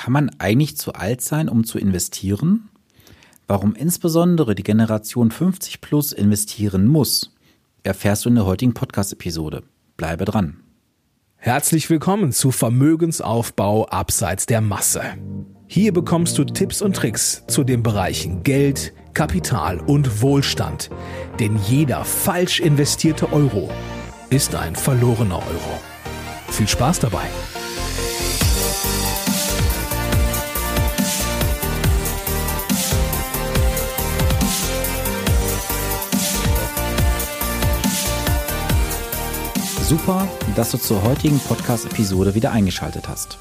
Kann man eigentlich zu alt sein, um zu investieren? Warum insbesondere die Generation 50 plus investieren muss, erfährst du in der heutigen Podcast-Episode. Bleibe dran. Herzlich willkommen zu Vermögensaufbau abseits der Masse. Hier bekommst du Tipps und Tricks zu den Bereichen Geld, Kapital und Wohlstand. Denn jeder falsch investierte Euro ist ein verlorener Euro. Viel Spaß dabei! Super, dass du zur heutigen Podcast-Episode wieder eingeschaltet hast.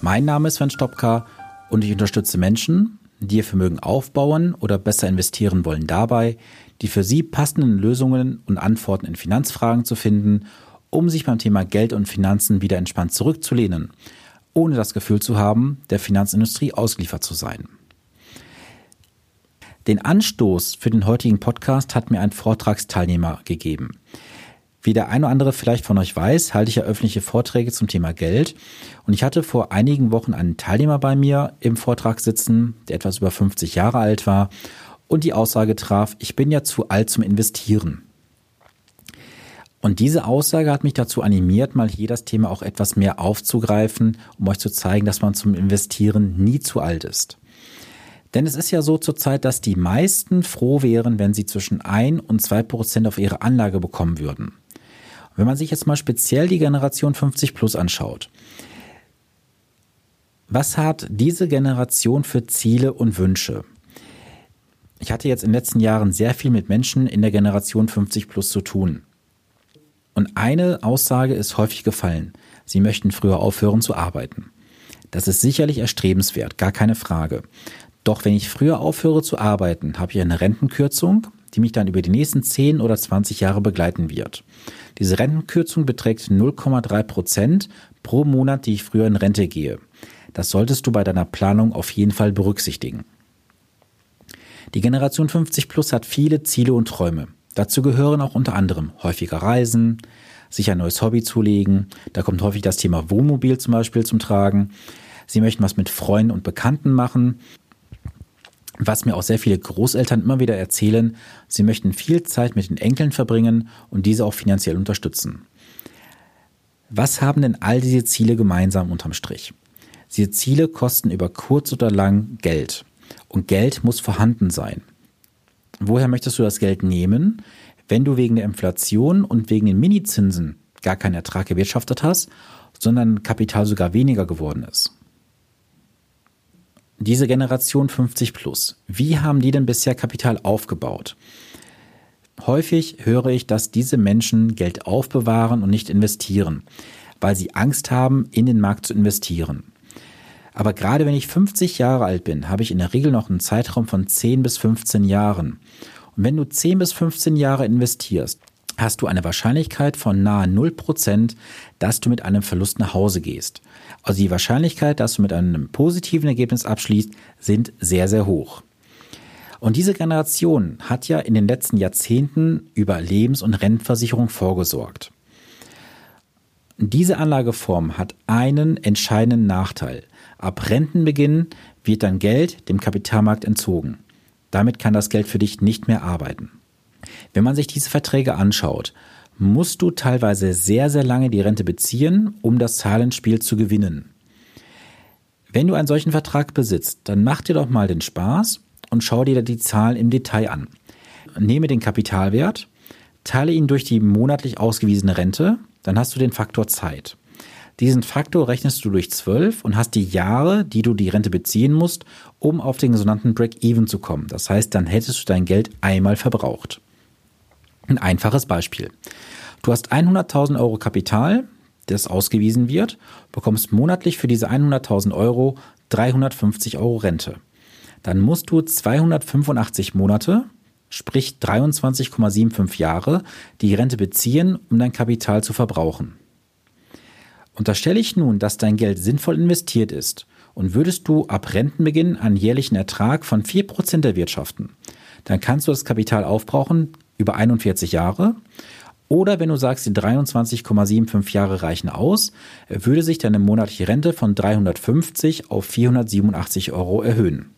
Mein Name ist Sven Stopka und ich unterstütze Menschen, die ihr Vermögen aufbauen oder besser investieren wollen dabei, die für sie passenden Lösungen und Antworten in Finanzfragen zu finden, um sich beim Thema Geld und Finanzen wieder entspannt zurückzulehnen, ohne das Gefühl zu haben, der Finanzindustrie ausgeliefert zu sein. Den Anstoß für den heutigen Podcast hat mir ein Vortragsteilnehmer gegeben. Wie der eine oder andere vielleicht von euch weiß, halte ich ja öffentliche Vorträge zum Thema Geld. Und ich hatte vor einigen Wochen einen Teilnehmer bei mir im Vortrag sitzen, der etwas über 50 Jahre alt war und die Aussage traf, ich bin ja zu alt zum Investieren. Und diese Aussage hat mich dazu animiert, mal hier das Thema auch etwas mehr aufzugreifen, um euch zu zeigen, dass man zum Investieren nie zu alt ist. Denn es ist ja so zurzeit, dass die meisten froh wären, wenn sie zwischen ein und zwei Prozent auf ihre Anlage bekommen würden. Wenn man sich jetzt mal speziell die Generation 50 Plus anschaut, was hat diese Generation für Ziele und Wünsche? Ich hatte jetzt in den letzten Jahren sehr viel mit Menschen in der Generation 50 Plus zu tun. Und eine Aussage ist häufig gefallen. Sie möchten früher aufhören zu arbeiten. Das ist sicherlich erstrebenswert, gar keine Frage. Doch wenn ich früher aufhöre zu arbeiten, habe ich eine Rentenkürzung, die mich dann über die nächsten 10 oder 20 Jahre begleiten wird. Diese Rentenkürzung beträgt 0,3 Prozent pro Monat, die ich früher in Rente gehe. Das solltest du bei deiner Planung auf jeden Fall berücksichtigen. Die Generation 50 Plus hat viele Ziele und Träume. Dazu gehören auch unter anderem häufiger Reisen, sich ein neues Hobby zulegen. Da kommt häufig das Thema Wohnmobil zum Beispiel zum Tragen. Sie möchten was mit Freunden und Bekannten machen was mir auch sehr viele Großeltern immer wieder erzählen, sie möchten viel Zeit mit den Enkeln verbringen und diese auch finanziell unterstützen. Was haben denn all diese Ziele gemeinsam unterm Strich? Diese Ziele kosten über kurz oder lang Geld. Und Geld muss vorhanden sein. Woher möchtest du das Geld nehmen, wenn du wegen der Inflation und wegen den Minizinsen gar keinen Ertrag gewirtschaftet hast, sondern Kapital sogar weniger geworden ist? Diese Generation 50 plus, wie haben die denn bisher Kapital aufgebaut? Häufig höre ich, dass diese Menschen Geld aufbewahren und nicht investieren, weil sie Angst haben, in den Markt zu investieren. Aber gerade wenn ich 50 Jahre alt bin, habe ich in der Regel noch einen Zeitraum von 10 bis 15 Jahren. Und wenn du 10 bis 15 Jahre investierst, hast du eine Wahrscheinlichkeit von nahe 0%, dass du mit einem Verlust nach Hause gehst. Also die Wahrscheinlichkeit, dass du mit einem positiven Ergebnis abschließt, sind sehr, sehr hoch. Und diese Generation hat ja in den letzten Jahrzehnten über Lebens- und Rentenversicherung vorgesorgt. Diese Anlageform hat einen entscheidenden Nachteil. Ab Rentenbeginn wird dein Geld dem Kapitalmarkt entzogen. Damit kann das Geld für dich nicht mehr arbeiten. Wenn man sich diese Verträge anschaut, musst du teilweise sehr, sehr lange die Rente beziehen, um das Zahlenspiel zu gewinnen. Wenn du einen solchen Vertrag besitzt, dann mach dir doch mal den Spaß und schau dir die Zahlen im Detail an. Nehme den Kapitalwert, teile ihn durch die monatlich ausgewiesene Rente, dann hast du den Faktor Zeit. Diesen Faktor rechnest du durch 12 und hast die Jahre, die du die Rente beziehen musst, um auf den sogenannten Break-Even zu kommen. Das heißt, dann hättest du dein Geld einmal verbraucht. Ein einfaches Beispiel. Du hast 100.000 Euro Kapital, das ausgewiesen wird, bekommst monatlich für diese 100.000 Euro 350 Euro Rente. Dann musst du 285 Monate, sprich 23,75 Jahre, die Rente beziehen, um dein Kapital zu verbrauchen. Unterstelle ich nun, dass dein Geld sinnvoll investiert ist und würdest du ab Rentenbeginn einen jährlichen Ertrag von 4% erwirtschaften, dann kannst du das Kapital aufbrauchen über 41 Jahre Oder wenn du sagst, die 23,75 Jahre reichen aus, würde sich deine monatliche Rente von 350 auf 487 Euro erhöhen.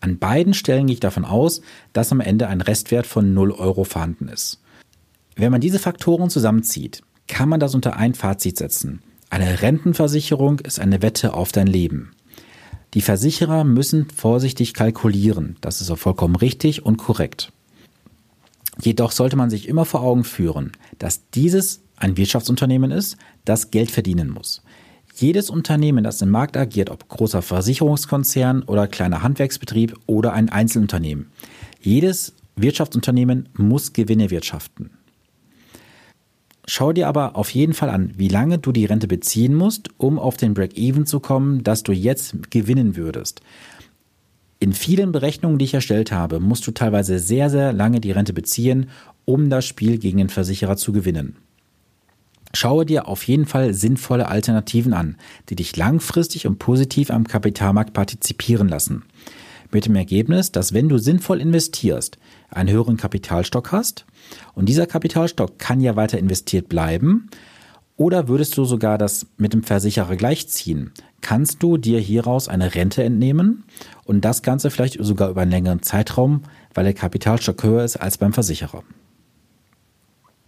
An beiden Stellen gehe ich davon aus, dass am Ende ein Restwert von 0 Euro vorhanden ist. Wenn man diese Faktoren zusammenzieht, kann man das unter ein Fazit setzen. Eine Rentenversicherung ist eine Wette auf dein Leben. Die Versicherer müssen vorsichtig kalkulieren. Das ist auch vollkommen richtig und korrekt. Jedoch sollte man sich immer vor Augen führen, dass dieses ein Wirtschaftsunternehmen ist, das Geld verdienen muss. Jedes Unternehmen, das im Markt agiert, ob großer Versicherungskonzern oder kleiner Handwerksbetrieb oder ein Einzelunternehmen, jedes Wirtschaftsunternehmen muss Gewinne wirtschaften. Schau dir aber auf jeden Fall an, wie lange du die Rente beziehen musst, um auf den Break-Even zu kommen, dass du jetzt gewinnen würdest. In vielen Berechnungen, die ich erstellt habe, musst du teilweise sehr, sehr lange die Rente beziehen, um das Spiel gegen den Versicherer zu gewinnen. Schaue dir auf jeden Fall sinnvolle Alternativen an, die dich langfristig und positiv am Kapitalmarkt partizipieren lassen. Mit dem Ergebnis, dass wenn du sinnvoll investierst, einen höheren Kapitalstock hast und dieser Kapitalstock kann ja weiter investiert bleiben oder würdest du sogar das mit dem Versicherer gleichziehen, kannst du dir hieraus eine Rente entnehmen und das Ganze vielleicht sogar über einen längeren Zeitraum, weil der Kapitalstock höher ist als beim Versicherer.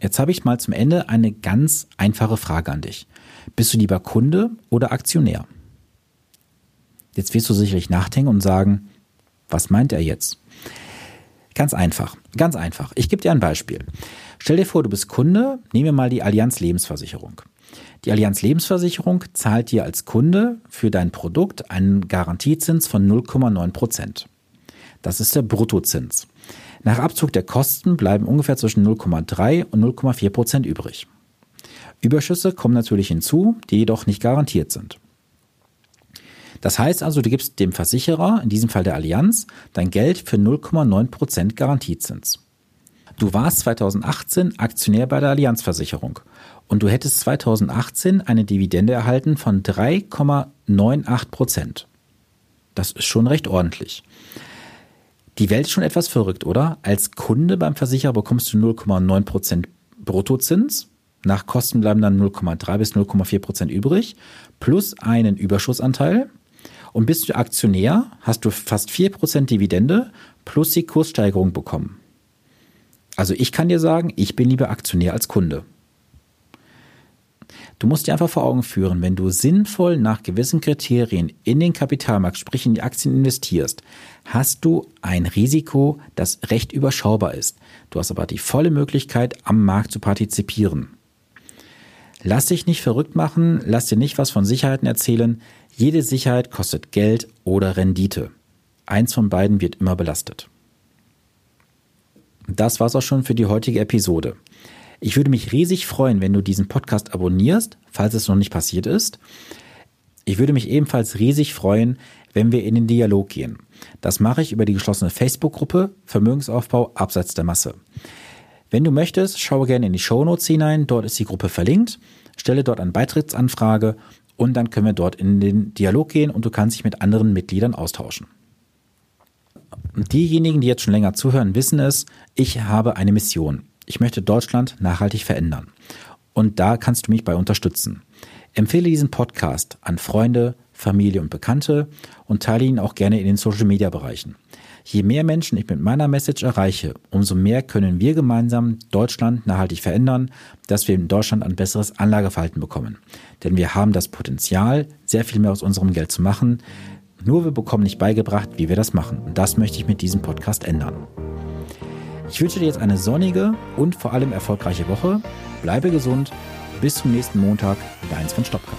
Jetzt habe ich mal zum Ende eine ganz einfache Frage an dich. Bist du lieber Kunde oder Aktionär? Jetzt wirst du sicherlich nachdenken und sagen, was meint er jetzt? Ganz einfach, ganz einfach. Ich gebe dir ein Beispiel. Stell dir vor, du bist Kunde, nehmen wir mal die Allianz Lebensversicherung. Die Allianz Lebensversicherung zahlt dir als Kunde für dein Produkt einen Garantiezins von 0,9 Prozent. Das ist der Bruttozins. Nach Abzug der Kosten bleiben ungefähr zwischen 0,3 und 0,4 Prozent übrig. Überschüsse kommen natürlich hinzu, die jedoch nicht garantiert sind. Das heißt also, du gibst dem Versicherer, in diesem Fall der Allianz, dein Geld für 0,9% Garantiezins. Du warst 2018 Aktionär bei der Allianzversicherung und du hättest 2018 eine Dividende erhalten von 3,98% Das ist schon recht ordentlich. Die Welt ist schon etwas verrückt, oder? Als Kunde beim Versicherer bekommst du 0,9% Bruttozins. Nach Kosten bleiben dann 0,3 bis 0,4% übrig, plus einen Überschussanteil. Und bist du Aktionär, hast du fast 4% Dividende plus die Kurssteigerung bekommen. Also ich kann dir sagen, ich bin lieber Aktionär als Kunde. Du musst dir einfach vor Augen führen, wenn du sinnvoll nach gewissen Kriterien in den Kapitalmarkt, sprich in die Aktien investierst, hast du ein Risiko, das recht überschaubar ist. Du hast aber die volle Möglichkeit, am Markt zu partizipieren. Lass dich nicht verrückt machen, lass dir nicht was von Sicherheiten erzählen. Jede Sicherheit kostet Geld oder Rendite. Eins von beiden wird immer belastet. Das war's auch schon für die heutige Episode. Ich würde mich riesig freuen, wenn du diesen Podcast abonnierst, falls es noch nicht passiert ist. Ich würde mich ebenfalls riesig freuen, wenn wir in den Dialog gehen. Das mache ich über die geschlossene Facebook-Gruppe Vermögensaufbau abseits der Masse. Wenn du möchtest, schaue gerne in die Show Notes hinein, dort ist die Gruppe verlinkt, stelle dort eine Beitrittsanfrage und dann können wir dort in den Dialog gehen und du kannst dich mit anderen Mitgliedern austauschen. Diejenigen, die jetzt schon länger zuhören, wissen es, ich habe eine Mission. Ich möchte Deutschland nachhaltig verändern. Und da kannst du mich bei unterstützen. Empfehle diesen Podcast an Freunde, Familie und Bekannte und teile ihn auch gerne in den Social Media Bereichen. Je mehr Menschen ich mit meiner Message erreiche, umso mehr können wir gemeinsam Deutschland nachhaltig verändern, dass wir in Deutschland ein besseres Anlageverhalten bekommen. Denn wir haben das Potenzial, sehr viel mehr aus unserem Geld zu machen. Nur wir bekommen nicht beigebracht, wie wir das machen. Und das möchte ich mit diesem Podcast ändern. Ich wünsche dir jetzt eine sonnige und vor allem erfolgreiche Woche. Bleibe gesund. Bis zum nächsten Montag. Dein Sven Stopka.